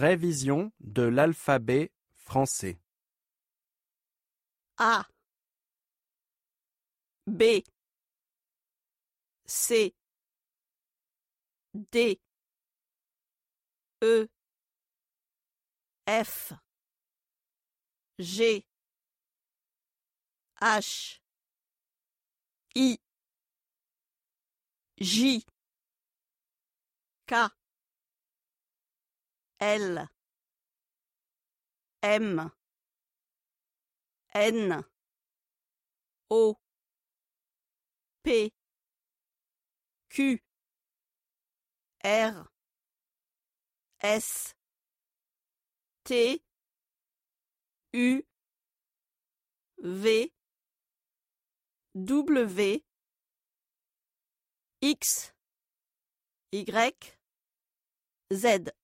Révision de l'alphabet français. A. B. C. D. E. F. G. H. I. J. K L. M. N. O. P. Q. R. S. T. U. V. W. X. Y. Z